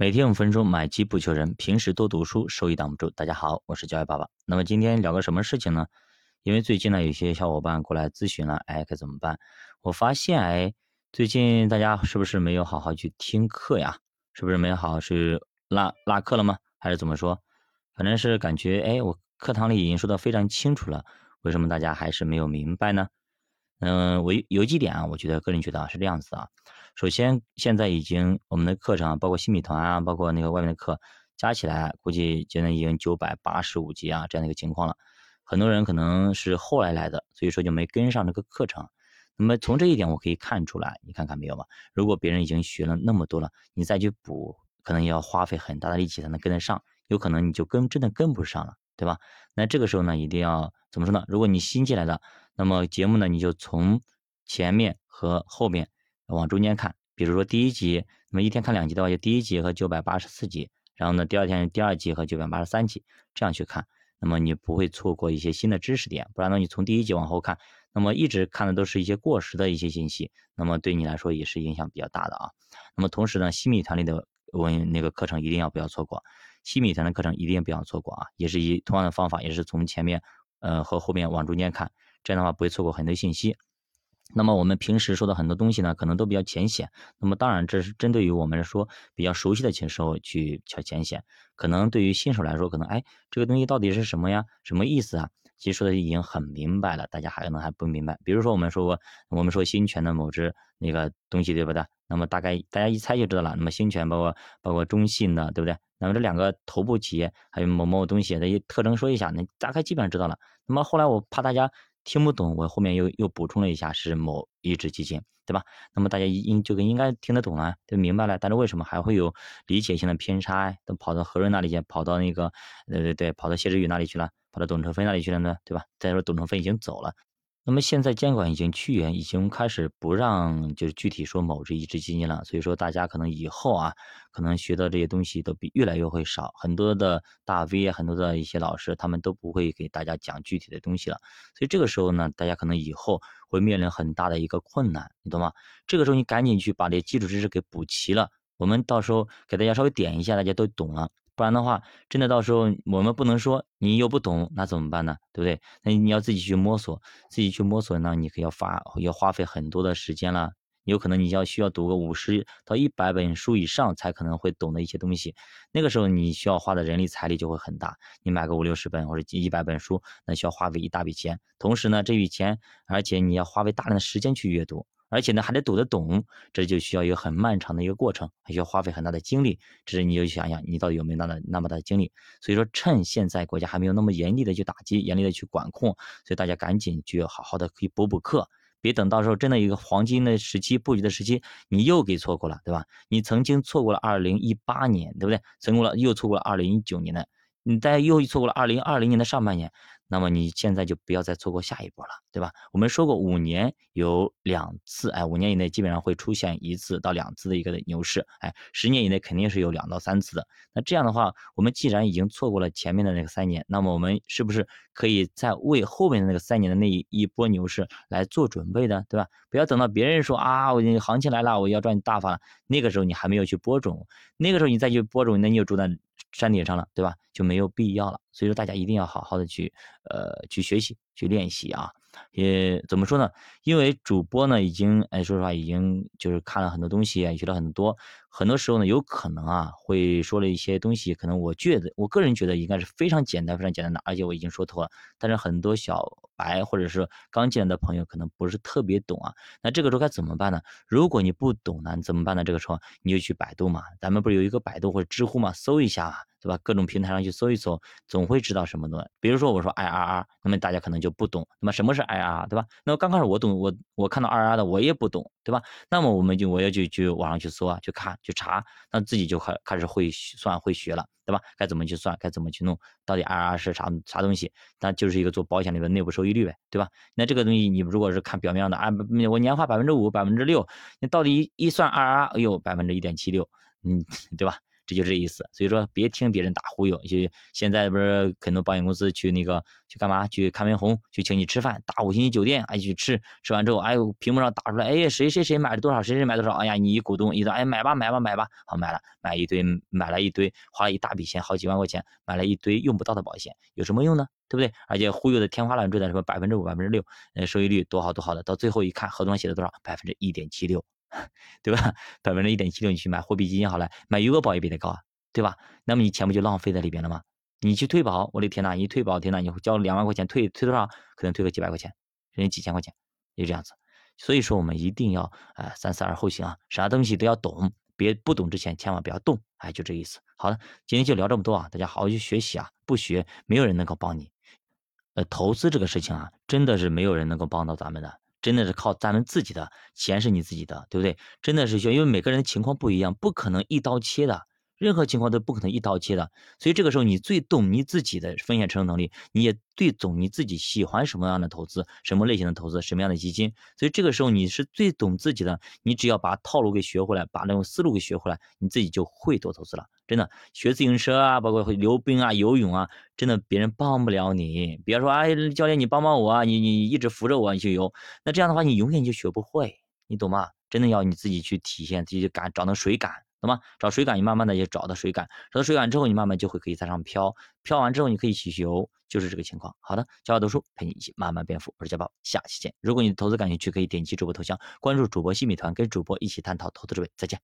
每天五分钟，买基不求人。平时多读书，收益挡不住。大家好，我是教育爸爸。那么今天聊个什么事情呢？因为最近呢，有些小伙伴过来咨询了，哎，该怎么办？我发现，哎，最近大家是不是没有好好去听课呀？是不是没有好好去拉拉课了吗？还是怎么说？反正是感觉，哎，我课堂里已经说的非常清楚了，为什么大家还是没有明白呢？嗯，我有几点啊，我觉得个人觉得啊是这样子啊。首先，现在已经我们的课程啊，包括新米团啊，包括那个外面的课，加起来估计现在已经九百八十五节啊，这样的一个情况了。很多人可能是后来来的，所以说就没跟上这个课程。那么从这一点我可以看出来，你看看没有吧？如果别人已经学了那么多了，你再去补，可能要花费很大的力气才能跟得上，有可能你就跟真的跟不上了，对吧？那这个时候呢，一定要怎么说呢？如果你新进来的，那么节目呢，你就从前面和后面。往中间看，比如说第一集，那么一天看两集的话，就第一集和九百八十四集，然后呢，第二天第二集和九百八十三集，这样去看，那么你不会错过一些新的知识点。不然呢，你从第一集往后看，那么一直看的都是一些过时的一些信息，那么对你来说也是影响比较大的啊。那么同时呢，西米团里的文那个课程一定要不要错过，西米团的课程一定不要错过啊，也是以同样的方法，也是从前面呃和后面往中间看，这样的话不会错过很多信息。那么我们平时说的很多东西呢，可能都比较浅显。那么当然，这是针对于我们说比较熟悉的时候去较浅显。可能对于新手来说，可能哎，这个东西到底是什么呀？什么意思啊？其实说的已经很明白了，大家还可能还不明白。比如说我们说过，我们说新犬的某只那个东西，对不对？那么大概大家一猜就知道了。那么新犬包括包括中信的，对不对？那么这两个头部企业还有某某东西的一些特征说一下，那大概基本上知道了。那么后来我怕大家。听不懂，我后面又又补充了一下，是某一只基金，对吧？那么大家应就跟应该听得懂了，就明白了。但是为什么还会有理解性的偏差？都跑到何润那里去，跑到那个，对对对，跑到谢志宇那里去了，跑到董成飞那里去了呢，对吧？再说董成飞已经走了。那么现在监管已经趋严，已经开始不让就是具体说某这一只基金了，所以说大家可能以后啊，可能学的这些东西都比越来越会少，很多的大 V，很多的一些老师，他们都不会给大家讲具体的东西了，所以这个时候呢，大家可能以后会面临很大的一个困难，你懂吗？这个时候你赶紧去把这基础知识给补齐了，我们到时候给大家稍微点一下，大家都懂了。不然的话，真的到时候我们不能说你又不懂，那怎么办呢？对不对？那你要自己去摸索，自己去摸索呢，你可要花要花费很多的时间了。有可能你要需要读个五十到一百本书以上，才可能会懂的一些东西。那个时候你需要花的人力财力就会很大。你买个五六十本或者一百本书，那需要花费一大笔钱。同时呢，这笔钱，而且你要花费大量的时间去阅读。而且呢，还得读得懂，这就需要一个很漫长的一个过程，还需要花费很大的精力。这是你就想想，你到底有没有那么那么大的精力？所以说，趁现在国家还没有那么严厉的去打击，严厉的去管控，所以大家赶紧去好好的可以补补课，别等到时候真的一个黄金的时期布局的时期，你又给错过了，对吧？你曾经错过了二零一八年，对不对？成功了又错过了二零一九年的，你再又错过了二零二零年的上半年。那么你现在就不要再错过下一波了，对吧？我们说过五年有两次，哎，五年以内基本上会出现一次到两次的一个牛市，哎，十年以内肯定是有两到三次的。那这样的话，我们既然已经错过了前面的那个三年，那么我们是不是可以在为后面的那个三年的那一一波牛市来做准备的，对吧？不要等到别人说啊，我行情来了，我要赚大发了，那个时候你还没有去播种，那个时候你再去播种，那你就住在山顶上了，对吧？就没有必要了。所以说，大家一定要好好的去，呃，去学习，去练习啊。也怎么说呢？因为主播呢，已经，哎，说实话，已经就是看了很多东西，学了很多。很多时候呢，有可能啊，会说了一些东西，可能我觉得，我个人觉得应该是非常简单、非常简单的，而且我已经说透了。但是很多小白或者是刚进来的朋友，可能不是特别懂啊。那这个时候该怎么办呢？如果你不懂呢，你怎么办呢？这个时候你就去百度嘛，咱们不是有一个百度或者知乎嘛，搜一下，对吧？各种平台上去搜一搜，总会知道什么东西。比如说我说 IRR，那么大家可能就不懂，那么什么是 IRR，对吧？那么刚开始我懂，我我看到 IRR 的我也不懂，对吧？那么我们就我要去去网上去搜啊，去看。去查，那自己就开开始会算会学了，对吧？该怎么去算，该怎么去弄，到底 IRR 是啥啥东西？那就是一个做保险里的内部收益率呗，对吧？那这个东西你如果是看表面上的啊，我年化百分之五、百分之六，你到底一算 IRR，哎呦，百分之一点七六，嗯，对吧？这就这意思。所以说别听别人打忽悠，就现在不是很多保险公司去那个去干嘛？去看面红，去请你吃饭，大五星级酒店，哎去吃，吃完之后，哎呦屏幕上打出来，哎谁谁谁买了多少，谁谁买多少，哎呀你一股东一说，哎买吧买吧买吧，好买了，买一堆买了一堆，花了一大笔钱，好几万块钱，买了一堆用不到的保险，有什么用呢？对不对？而且忽悠的天花乱坠的什么百分之五百分之六，呃收益率多好多好的，到最后一看合同上写的多少，百分之一点七六。对吧？百分之一点七六，你去买货币基金好了，买余额宝也比它高啊，对吧？那么你钱不就浪费在里边了吗？你去退保，我的天呐，你退保天呐，你交两万块钱退退多少？可能退个几百块钱，人家几千块钱，就这样子。所以说我们一定要哎三思而后行啊，啥东西都要懂，别不懂之前千万不要动，哎，就这意思。好了，今天就聊这么多啊，大家好好去学习啊，不学没有人能够帮你。呃，投资这个事情啊，真的是没有人能够帮到咱们的。真的是靠咱们自己的钱是你自己的，对不对？真的是需要，因为每个人的情况不一样，不可能一刀切的，任何情况都不可能一刀切的。所以这个时候你最懂你自己的风险承受能力，你也最懂你自己喜欢什么样的投资，什么类型的投资，什么样的基金。所以这个时候你是最懂自己的，你只要把套路给学回来，把那种思路给学回来，你自己就会做投资了。真的，学自行车啊，包括溜冰啊、游泳啊，真的别人帮不了你。别说哎，教练你帮帮我啊，你你一直扶着我你去游，那这样的话你永远就学不会，你懂吗？真的要你自己去体现，自己感找到水感，懂吗？找水感，你慢慢的也找到水感，找到水感之后，你慢慢就会可以在上飘，飘完之后你可以去游，就是这个情况。好的，教我读书陪你一起慢慢变富，我是家宝，下期见。如果你投资感兴趣，可以点击主播头像关注主播新米团，跟主播一起探讨投资智慧。再见。